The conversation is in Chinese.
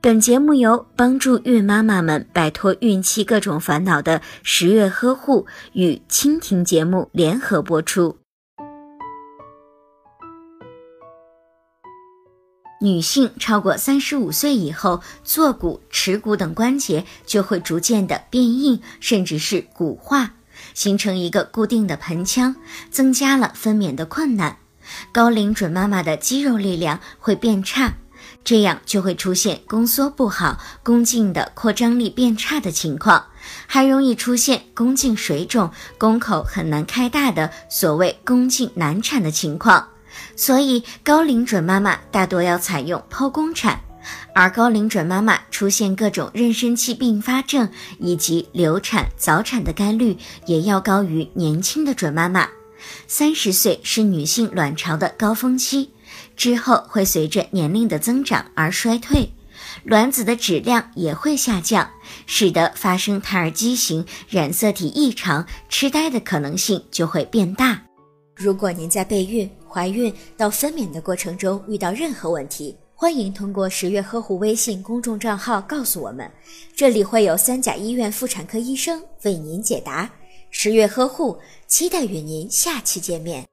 本节目由帮助孕妈妈们摆脱孕期各种烦恼的十月呵护与蜻蜓节目联合播出。女性超过三十五岁以后，坐骨、耻骨等关节就会逐渐的变硬，甚至是骨化，形成一个固定的盆腔，增加了分娩的困难。高龄准妈妈的肌肉力量会变差。这样就会出现宫缩不好、宫颈的扩张力变差的情况，还容易出现宫颈水肿、宫口很难开大的所谓宫颈难产的情况。所以，高龄准妈妈大多要采用剖宫产，而高龄准妈妈出现各种妊娠期并发症以及流产、早产的概率也要高于年轻的准妈妈。三十岁是女性卵巢的高峰期。之后会随着年龄的增长而衰退，卵子的质量也会下降，使得发生胎儿畸形、染色体异常、痴呆的可能性就会变大。如果您在备孕、怀孕到分娩的过程中遇到任何问题，欢迎通过十月呵护微信公众账号告诉我们，这里会有三甲医院妇产科医生为您解答。十月呵护，期待与您下期见面。